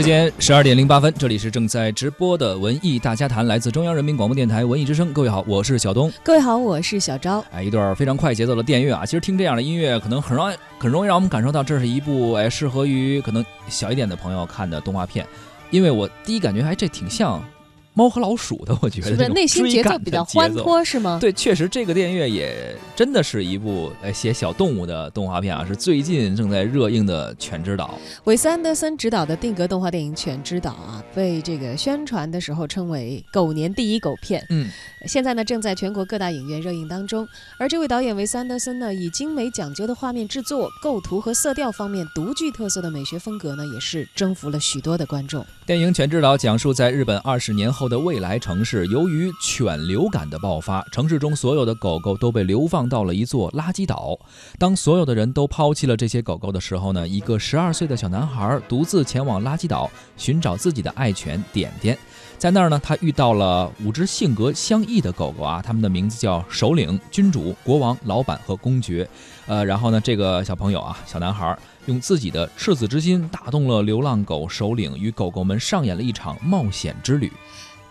时间十二点零八分，这里是正在直播的文艺大家谈，来自中央人民广播电台文艺之声。各位好，我是小东。各位好，我是小昭。哎，一段非常快节奏的电乐啊！其实听这样的音乐，可能很容易很容易让我们感受到这是一部哎适合于可能小一点的朋友看的动画片，因为我第一感觉哎这挺像。猫和老鼠的，我觉得内心节奏比较欢脱，是吗？对，确实这个电影也真的是一部呃写小动物的动画片啊，是最近正在热映的《犬之岛》。韦斯安德森执导的定格动画电影《犬之岛》啊，被这个宣传的时候称为“狗年第一狗片”。嗯，现在呢正在全国各大影院热映当中。而这位导演韦斯安德森呢，以精美讲究的画面制作、构图和色调方面独具特色的美学风格呢，也是征服了许多的观众。电影《犬之岛》讲述在日本二十年后。的未来城市，由于犬流感的爆发，城市中所有的狗狗都被流放到了一座垃圾岛。当所有的人都抛弃了这些狗狗的时候呢，一个十二岁的小男孩独自前往垃圾岛寻找自己的爱犬点点。在那儿呢，他遇到了五只性格相异的狗狗啊，他们的名字叫首领、君主、国王、老板和公爵。呃，然后呢，这个小朋友啊，小男孩用自己的赤子之心打动了流浪狗首领，与狗狗们上演了一场冒险之旅。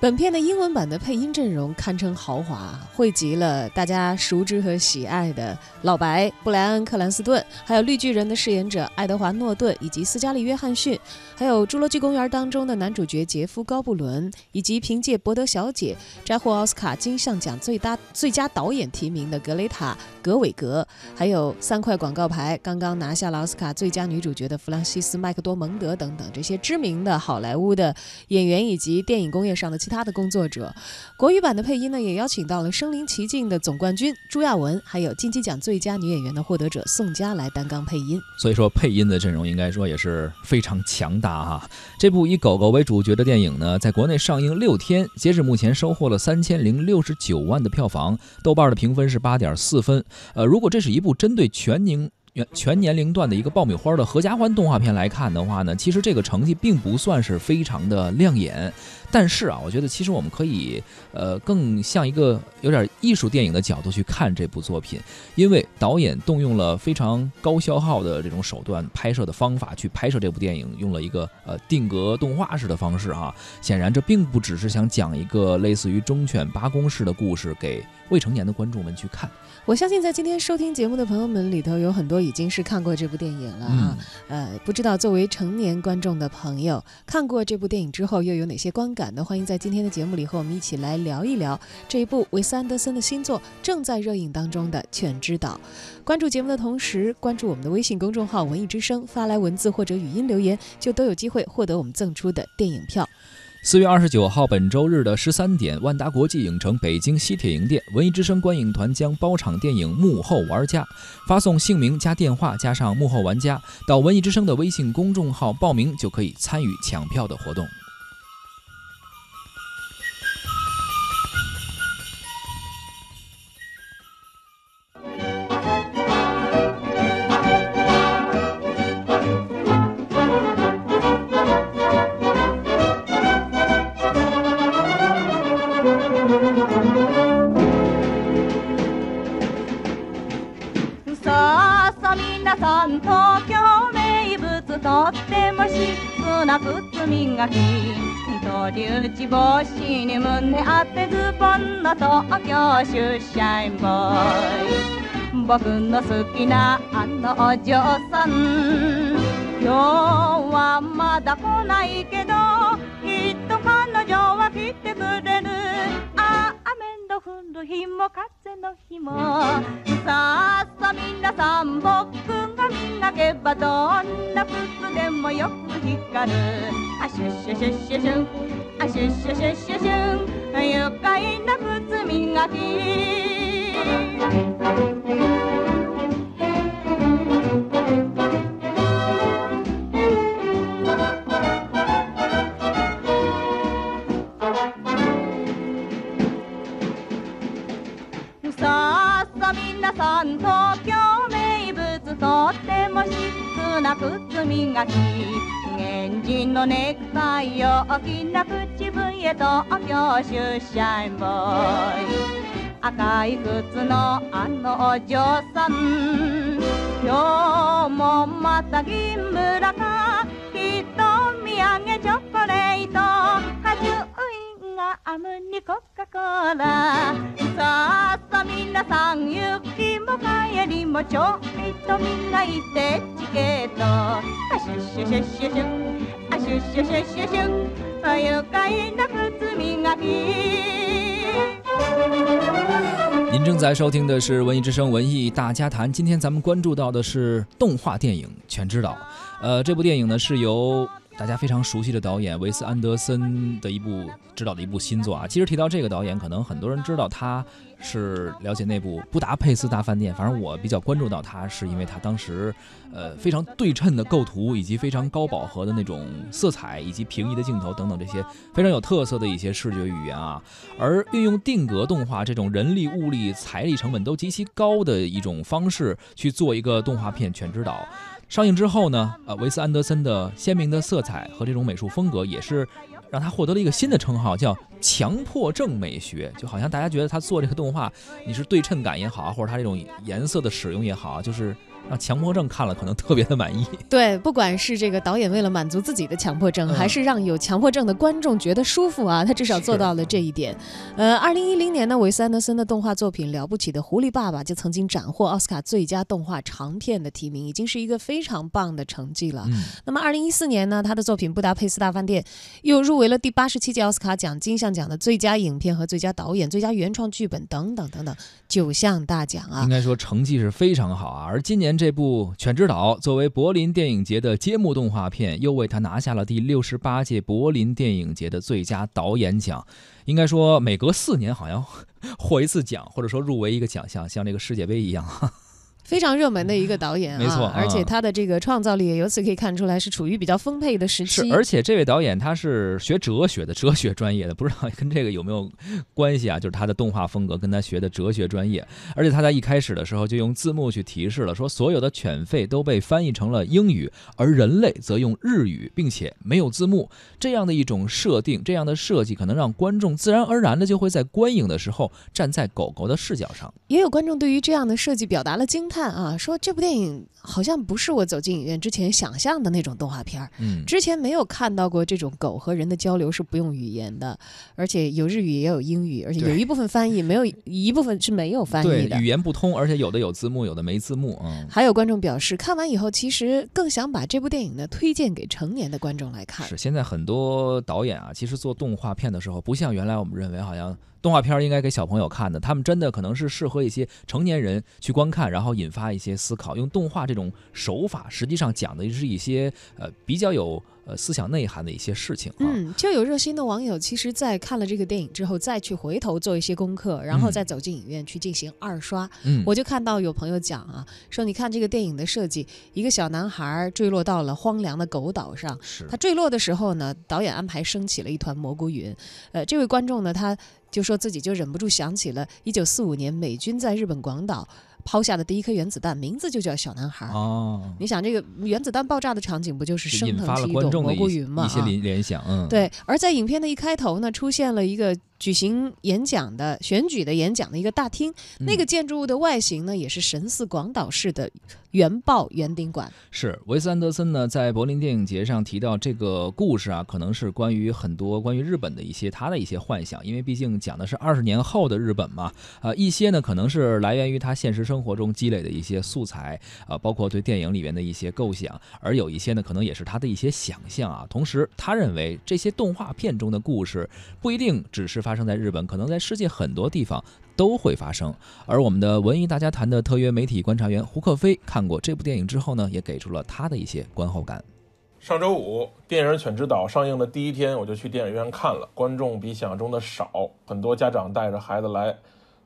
本片的英文版的配音阵容堪称豪华，汇集了大家熟知和喜爱的老白布莱恩·克兰斯顿，还有绿巨人的饰演者爱德华·诺顿，以及斯嘉丽·约翰逊，还有《侏罗纪公园》当中的男主角杰夫·高布伦，以及凭借《伯德小姐》摘获奥斯卡金像奖最大最佳导演提名的格雷塔·格韦格，还有三块广告牌刚刚拿下了奥斯卡最佳女主角的弗朗西斯·麦克多蒙德等等这些知名的好莱坞的演员以及电影工业上的。其他的工作者，国语版的配音呢，也邀请到了身临其境的总冠军朱亚文，还有金鸡奖最佳女演员的获得者宋佳来担纲配音。所以说，配音的阵容应该说也是非常强大哈。这部以狗狗为主角的电影呢，在国内上映六天，截止目前收获了三千零六十九万的票房，豆瓣的评分是八点四分。呃，如果这是一部针对全年。全年龄段的一个爆米花的合家欢动画片来看的话呢，其实这个成绩并不算是非常的亮眼。但是啊，我觉得其实我们可以，呃，更像一个有点艺术电影的角度去看这部作品，因为导演动用了非常高消耗的这种手段拍摄的方法去拍摄这部电影，用了一个呃定格动画式的方式哈。显然这并不只是想讲一个类似于忠犬八公式的故事给未成年的观众们去看。我相信在今天收听节目的朋友们里头，有很多已经是看过这部电影了啊。呃，不知道作为成年观众的朋友，看过这部电影之后又有哪些观感呢？欢迎在今天的节目里和我们一起来聊一聊这一部韦斯安德森的新作正在热映当中的《犬之岛》。关注节目的同时，关注我们的微信公众号“文艺之声”，发来文字或者语音留言，就都有机会获得我们赠出的电影票。四月二十九号，本周日的十三点，万达国际影城北京西铁营店，文艺之声观影团将包场电影《幕后玩家》，发送姓名加电话加上“幕后玩家”到文艺之声的微信公众号报名，就可以参与抢票的活动。胸当てズボンの東京出社ボーイ僕の好きなあのお嬢さん。今日はまだ来ないけどきっと彼女は来てくれる。あ雨の降る日も風の日も。さあさ皆さん僕が磨けばどんな靴でもよく光る。あシュッシュシュッシュシュンあシュッシュシュッシュシュン愉快な靴磨きがき源氏のネクタイを大きな口笛と東京出社員ボーイ。赤い靴のあのお嬢さん。今日もまた銀村か。きっと土産チョコレート。あシュッシュシュッシュシュッあシュッシュシュッシュシュッあ愉快な靴磨き您正在收听的是《文艺之声·文艺大家谈》，今天咱们关注到的是动画电影《全知道》。呃，这部电影呢是由 大家非常熟悉的导演维斯安德森的一部执导的一部新作啊。其实提到这个导演，可能很多人知道他是了解那部《布达佩斯大饭店》，反正我比较关注到他，是因为他当时呃非常对称的构图，以及非常高饱和的那种色彩，以及平移的镜头等等这些非常有特色的一些视觉语言啊。而运用定格动画这种人力、物力、财力成本都极其高的一种方式去做一个动画片《全知道》。上映之后呢，呃，维斯安德森的鲜明的色彩和这种美术风格，也是让他获得了一个新的称号，叫强迫症美学。就好像大家觉得他做这个动画，你是对称感也好，或者他这种颜色的使用也好，就是让强迫症看了可能特别的满意。对，不管是这个导演为了满足自己的强迫症，嗯还是让有强迫症的观众觉得舒服啊，他至少做到了这一点。呃，二零一零年呢，韦斯安德森的动画作品《了不起的狐狸爸爸》就曾经斩获奥斯卡最佳动画长片的提名，已经是一个非常棒的成绩了。嗯，那么，二零一四年呢，他的作品《布达佩斯大饭店》又入围了第八十七届奥斯卡奖金像奖的最佳影片和最佳导演、最佳原创剧本等等等等九项大奖啊应。该说成绩是非常好啊。而今年这部《犬之岛》作为柏林电影节的揭幕动画片，又为他拿下了第六十八届柏林电影节的最佳导演奖。应该说，每隔四年好像 获一次奖，或者说入围一个奖项，像这个世界杯一样。非常热门的一个导演啊，没错而且啊他的这个创造力也由此可以看出来是处于比较丰沛的时是期。，而且这位导演他是学哲学的，哲学专业的，不知道跟这个有没有关系啊？就是他的动画风格跟他学的哲学专业，而且他在一开始的时候就用字幕去提示了，说所有的犬吠都被翻译成了英语，而人类则用日语，并且没有字幕。这样的一种设定，这样的设计，可能让观众自然而然的就会在观影的时候站在狗狗的视角上。也有观众对于这样的设计表达了惊叹啊，说这部电影好像不是我走进影院之前想象的那种动画片儿。嗯，之前没有看到过这种狗和人的交流是不用语言的，而且有日语也有英语，而且有一部分翻译没有一部分是没有翻译，的语。言不通，而且有的有字幕，有的没字幕。嗯，还有观众表示，看完以后其实更想把这部电影呢推荐给成年的观众来看。是，现在很多导演啊，其实做动画片的时候，不像原来我们认为好像动画片应该给小朋友看的，他们真的可能是适合一些成年人去观看，然后引发一些思考。用动画这种手法，实际上讲的是一些呃比较有呃思想内涵的一些事情啊。嗯，就有热心的网友，其实，在看了这个电影之后，再去回头做一些功课，然后嗯再走进影院去进行二刷。嗯，我就看到有朋友讲啊，说你看这个电影的设计，一个小男孩坠落到了荒凉的狗岛上。是他坠落的时候呢，导演安排升起了一团蘑菇云。呃，这位观众呢，他就说自己就忍不住想起了1945年美军在日本广岛抛下的第一颗原子弹，名字就叫小男孩。哦，你想，这个原子弹爆炸的场景不就是升腾起一朵蘑菇云吗？一些啊联联想。嗯，，对，而在影片的一开头呢，出现了一个举行演讲的选举的演讲的一个大厅，那个建筑物的外形呢，也是神似广岛式的原爆圆顶馆。是维斯安德森呢，在柏林电影节上提到这个故事啊，可能是关于很多关于日本的一些他的一些幻想，因为毕竟讲的是二十年后的日本嘛。呃，一些呢可能是来源于他现实生活中积累的一些素材，呃，包括对电影里面的一些构想，而有一些呢可能也是他的一些想象啊。同时，他认为这些动画片中的故事不一定只是发生在日本，可能在世界很多地方。都会发生，而我们的文艺大家谈的特约媒体观察员胡克飞看过这部电影之后呢，也给出了他的一些观后感。上周五，电影《犬之岛》上映的第一天，我就去电影院看了，观众比想象中的少，很多家长带着孩子来，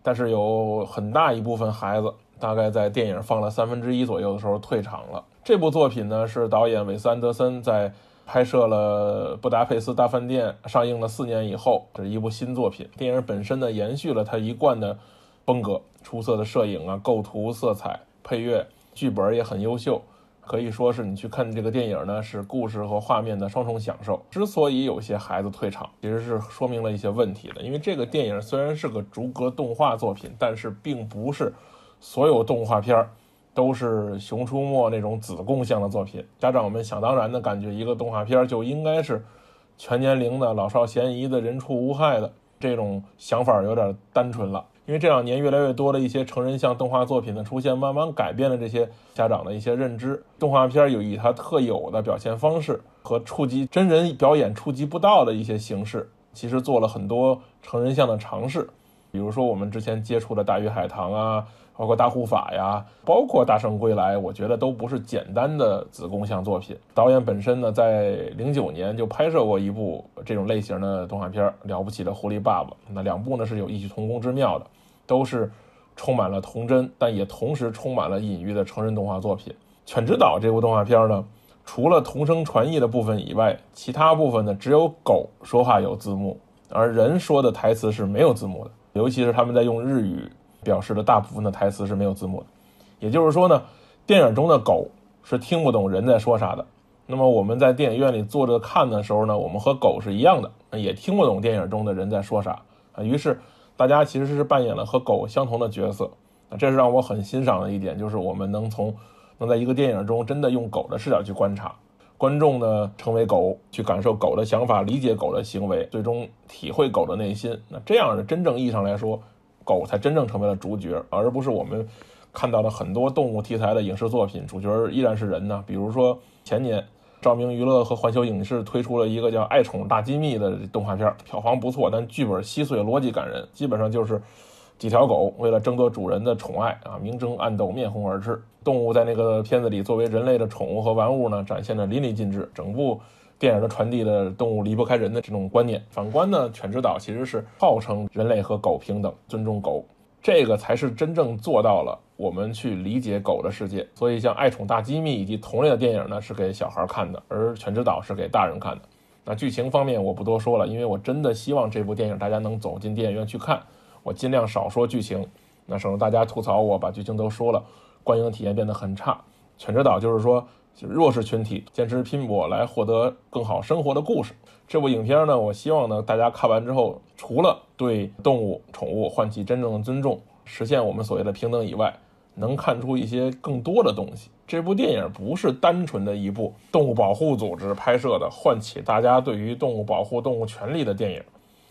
但是有很大一部分孩子，大概在电影放了三分之一左右的时候退场了。这部作品呢，是导演韦斯安德森在拍摄了《布达佩斯大饭店》上映了四年以后，这是一部新作品。电影本身呢，延续了他一贯的风格，出色的摄影啊、构图、色彩、配乐，剧本也很优秀。可以说是你去看这个电影呢，是故事和画面的双重享受。之所以有些孩子退场，其实是说明了一些问题的。因为这个电影虽然是个逐格动画作品，但是并不是所有动画片儿都是《熊出没》那种子供向的作品。家长们想当然的感觉，一个动画片儿就应该是全年龄的、老少咸宜的、人畜无害的。这种想法有点单纯了。因为这两年越来越多的一些成人向动画作品的出现，慢慢改变了这些家长的一些认知。动画片有以它特有的表现方式和触及真人表演触及不到的一些形式，其实做了很多成人向的尝试。比如说我们之前接触的《大鱼海棠》啊，包括《大护法》呀，包括《大圣归来》，我觉得都不是简单的子宫向作品。导演本身呢，在零九年就拍摄过一部这种类型的动画片《了不起的狐狸爸爸》，那两部呢是有异曲同工之妙的，都是充满了童真，但也同时充满了隐喻的成人动画作品。《犬之岛》这部动画片呢，除了同声传译的部分以外，其他部分呢只有狗说话有字幕，而人说的台词是没有字幕的。尤其是他们在用日语表示的大部分的台词是没有字幕的，也就是说呢，电影中的狗是听不懂人在说啥的。那么我们在电影院里坐着看的时候呢，我们和狗是一样的，也听不懂电影中的人在说啥啊。于是大家其实是扮演了和狗相同的角色啊，这是让我很欣赏的一点，就是我们能从能在一个电影中真的用狗的视角去观察。观众呢，成为狗去感受狗的想法，理解狗的行为，最终体会狗的内心。那这样的真正意义上来说，狗才真正成为了主角，而不是我们看到的很多动物题材的影视作品，主角依然是人呢。比如说前年，照明娱乐和环球影视推出了一个叫《爱宠大机密》的动画片，票房不错，但剧本稀碎，逻辑感人，基本上就是。几条狗为了争夺主人的宠爱啊，明争暗斗，面红耳赤。动物在那个片子里作为人类的宠物和玩物呢，展现的淋漓尽致。整部电影的传递的动物离不开人的这种观念。反观呢，《犬之岛》其实是号称人类和狗平等，尊重狗，这个才是真正做到了我们去理解狗的世界。所以，像《爱宠大机密》以及同类的电影呢，是给小孩看的，而《犬之岛》是给大人看的。那剧情方面我不多说了，因为我真的希望这部电影大家能走进电影院去看。我尽量少说剧情，那省得大家吐槽我把剧情都说了，观影体验变得很差。犬之岛就是说就是弱势群体坚持拼搏来获得更好生活的故事。这部影片呢，我希望呢大家看完之后，除了对动物宠物唤起真正的尊重，实现我们所谓的平等以外，能看出一些更多的东西。这部电影不是单纯的一部动物保护组织拍摄的，唤起大家对于动物保护、动物权利的电影。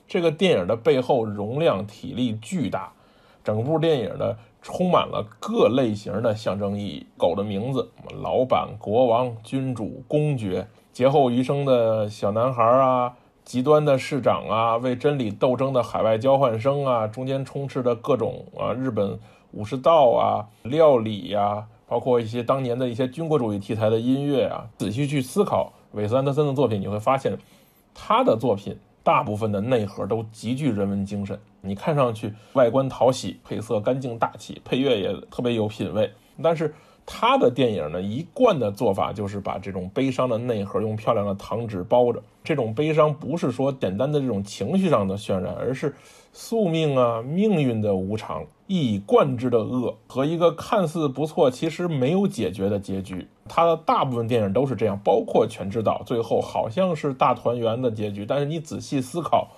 这个电影的背后容量体力巨大，整部电影呢充满了各类型的象征意义。狗的名字，老板、国王、君主、公爵，劫后余生的小男孩啊，极端的市长啊，为真理斗争的海外交换生啊，中间充斥着各种啊日本武士道啊、料理呀，包括一些当年的一些军国主义题材的音乐啊。仔细去思考韦斯安德森的作品，你会发现他的作品。大部分的内核都极具人文精神，你看上去外观讨喜，配色干净大气，配乐也特别有品位。但是他的电影呢，一贯的做法就是把这种悲伤的内核用漂亮的糖纸包着。这种悲伤不是说简单的这种情绪上的渲染，而是宿命啊、命运的无常。一以贯之的恶和一个看似不错，其实没有解决的结局。他的大部分电影都是这样，包括《全知道》，最后好像是大团圆的结局。但是你仔细思考，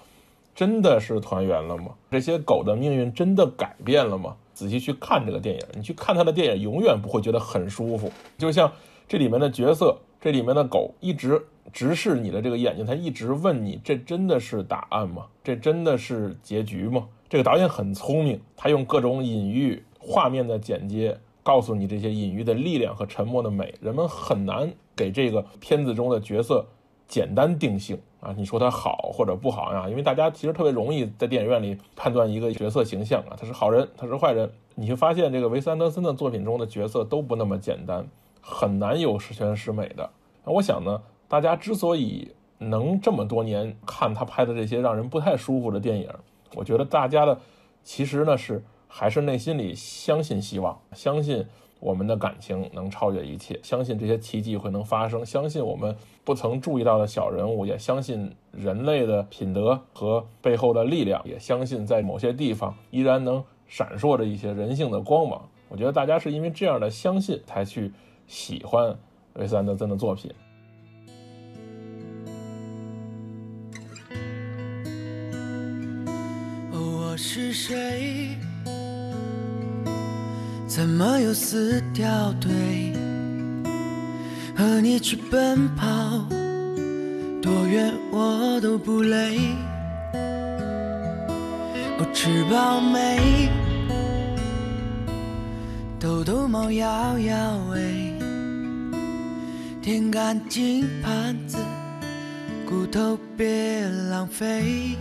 真的是团圆了吗？这些狗的命运真的改变了吗？仔细去看这个电影，你去看他的电影，永远不会觉得很舒服。就像这里面的角色，这里面的狗一直直视你的这个眼睛，他一直问你：这真的是答案吗？这真的是结局吗？这个导演很聪明，他用各种隐喻、画面的剪接，告诉你这些隐喻的力量和沉默的美。人们很难给这个片子中的角色简单定性啊，你说他好或者不好呀？因为大家其实特别容易在电影院里判断一个角色形象啊，他是好人，他是坏人。你会发现，这个维斯安德森的作品中的角色都不那么简单，很难有十全十美的。那我想呢，大家之所以能这么多年看他拍的这些让人不太舒服的电影。我觉得大家的，其实呢是还是内心里相信希望，相信我们的感情能超越一切，相信这些奇迹会能发生，相信我们不曾注意到的小人物，也相信人类的品德和背后的力量，也相信在某些地方依然能闪烁着一些人性的光芒。我觉得大家是因为这样的相信才去喜欢维斯安德森的作品。我是谁？怎么又撕掉腿？和你去奔跑，多远我都不累。我吃饱没？偷偷猫摇摇尾，舔干净盘子，骨头别浪费。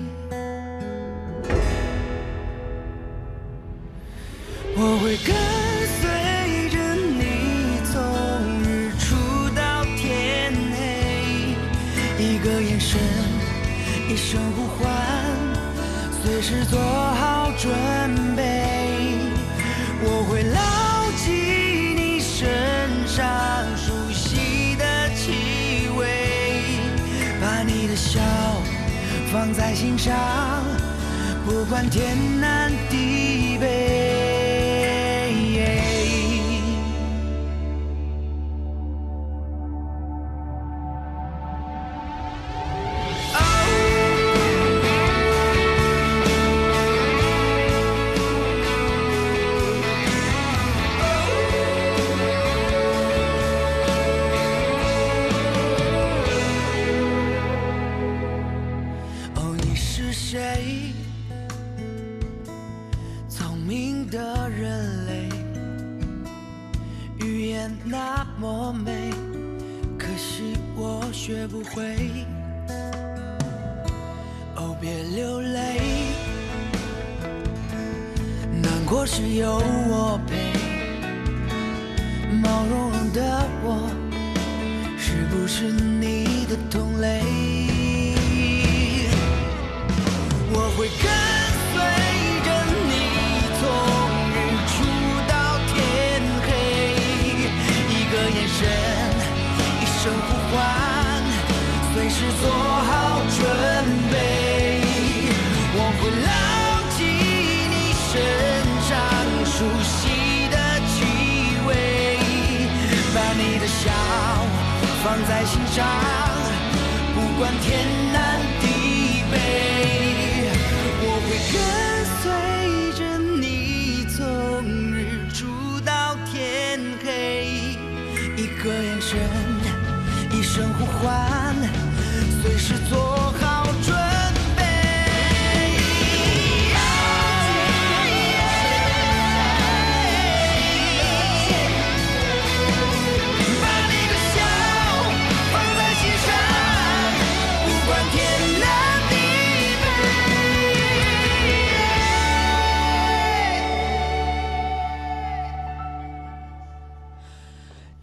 我会跟是做好准备。我会牢记你身上熟悉的气味，把你的笑放在心上，不管天南地北。放在心上，不管天南地北。我会跟随着你从日出到天黑，一个眼神，一声呼唤，随时做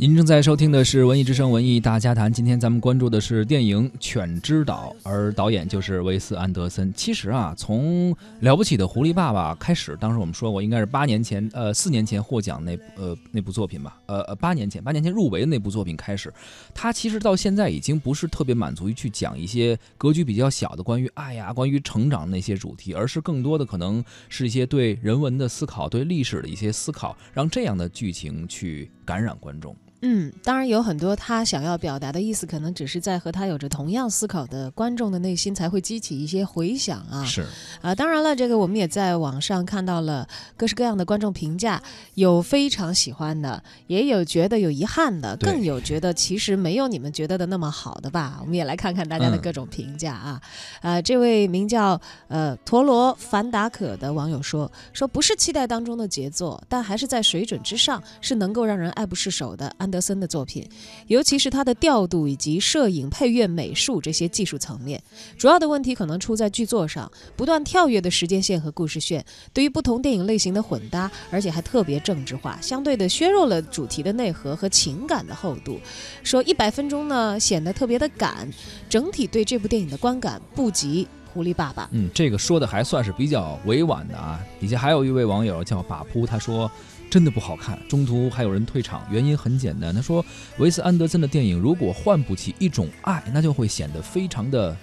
您正在收听的是《文艺之声·文艺大家谈》，今天咱们关注的是电影《犬之岛》，而导演就是维斯安德森。其实啊，从《了不起的狐狸爸爸》开始，当时我们说过，应该是八年前，呃，四年前获奖那呃那部作品吧，呃呃，八年前，八年前入围的那部作品开始，他其实到现在已经不是特别满足于去讲一些格局比较小的关于爱呀、关于成长那些主题，而是更多的可能是一些对人文的思考、对历史的一些思考，让这样的剧情去感染观众。嗯，当然有很多他想要表达的意思，可能只是在和他有着同样思考的观众的内心才会激起一些回响啊。是，啊，当然了，这个我们也在网上看到了各式各样的观众评价，有非常喜欢的，也有觉得有遗憾的，更有觉得其实没有你们觉得的那么好的吧。我们也来看看大家的嗯各种评价啊。呃，这位名叫呃陀螺凡达可的网友说，说不是期待当中的杰作，但还是在水准之上，是能够让人爱不释手的安德森的作品，尤其是他的调度以及摄影、配乐、美术这些技术层面。主要的问题可能出在剧作上，不断跳跃的时间线和故事线，对于不同电影类型的混搭，而且还特别政治化，相对的削弱了主题的内核和情感的厚度。说一百分钟呢，显得特别的赶，整体对这部电影的观感不及《狐狸爸爸》。嗯，这个说的还算是比较委婉的啊。底下还有一位网友叫把扑，他说真的不好看，中途还有人退场，原因很简单，他说维斯安德森的电影如果换不起一种爱，那就会显得非常的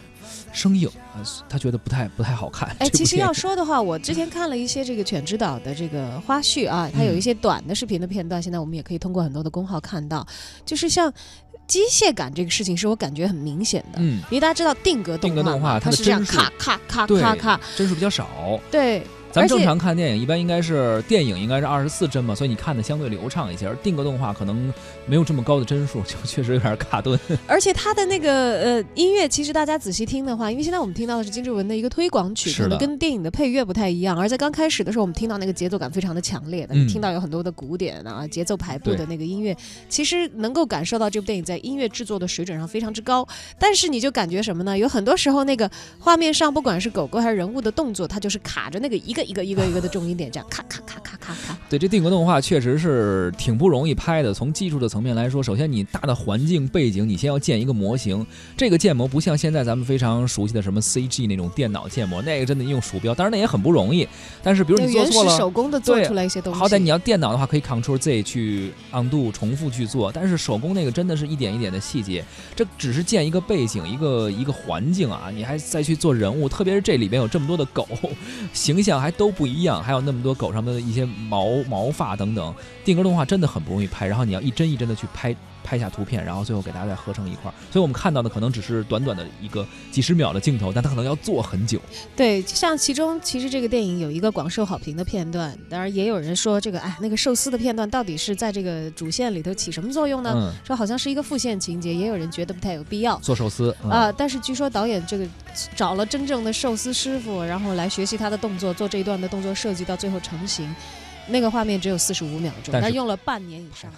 生硬，呃他觉得不太不太好看。哎，其实要说的话，我之前看了一些这个《犬之岛》的这个花絮啊，它有嗯一些短的视频的片段，现在我们也可以通过很多的公号看到，就是像机械感这个事情，是我感觉很明显的。嗯，因为大家知道定格动定格动画它是这样咔咔咔咔咔，帧数比较少。对，咱们正常看电影，一般应该是电影应该是二十四帧嘛，所以你看的相对流畅一些。而定格动画可能没有这么高的帧数，就确实有点卡顿。而且它的那个呃音乐，其实大家仔细听的话，因为现在我们听到的是金志文的一个推广曲，是可能跟电影的配乐不太一样。而在刚开始的时候，我们听到那个节奏感非常的强烈的，嗯你听到有很多的鼓点啊、节奏排布的那个音乐，其实能够感受到这部电影在音乐制作的水准上非常之高。但是你就感觉什么呢？有很多时候那个画面上，不管是狗狗还是人物的动作，它就是卡着那个一个一个一个一个的重音点，这样咔咔咔咔咔咔。对，这定格动画确实是挺不容易拍的。从技术的层面来说，首先你大的环境背景，你先要建一个模型。这个建模不像现在咱们非常熟悉的什么 CG 那种电脑建模，那个真的用鼠标，当然那也很不容易。但是比如你做错了，手工的做对出来一些东西，好歹你要电脑的话，可以 Ctrl Z 去 undo 重复去做，但是手工那个真的是一点一点的细节，这只是建一个背景，一个一个环境啊，你还再去做人物，特别是这里边有这么多的狗，形象还还都不一样，还有那么多狗上面的一些毛毛发等等，定格动画真的很不容易拍，然后你要一帧一帧的去拍。拍下图片，然后最后给大家再合成一块儿，所以我们看到的可能只是短短的一个几十秒的镜头，但它可能要做很久。对，像其中其实这个电影有一个广受好评的片段，当然也有人说这个哎那个寿司的片段到底是在这个主线里头起什么作用呢？嗯，说好像是一个副线情节，也有人觉得不太有必要。做寿司嗯啊、但是据说导演这个找了真正的寿司师傅，然后来学习他的动作，做这一段的动作设计，到最后成型，那个画面只有四十五秒钟，但用了半年以上。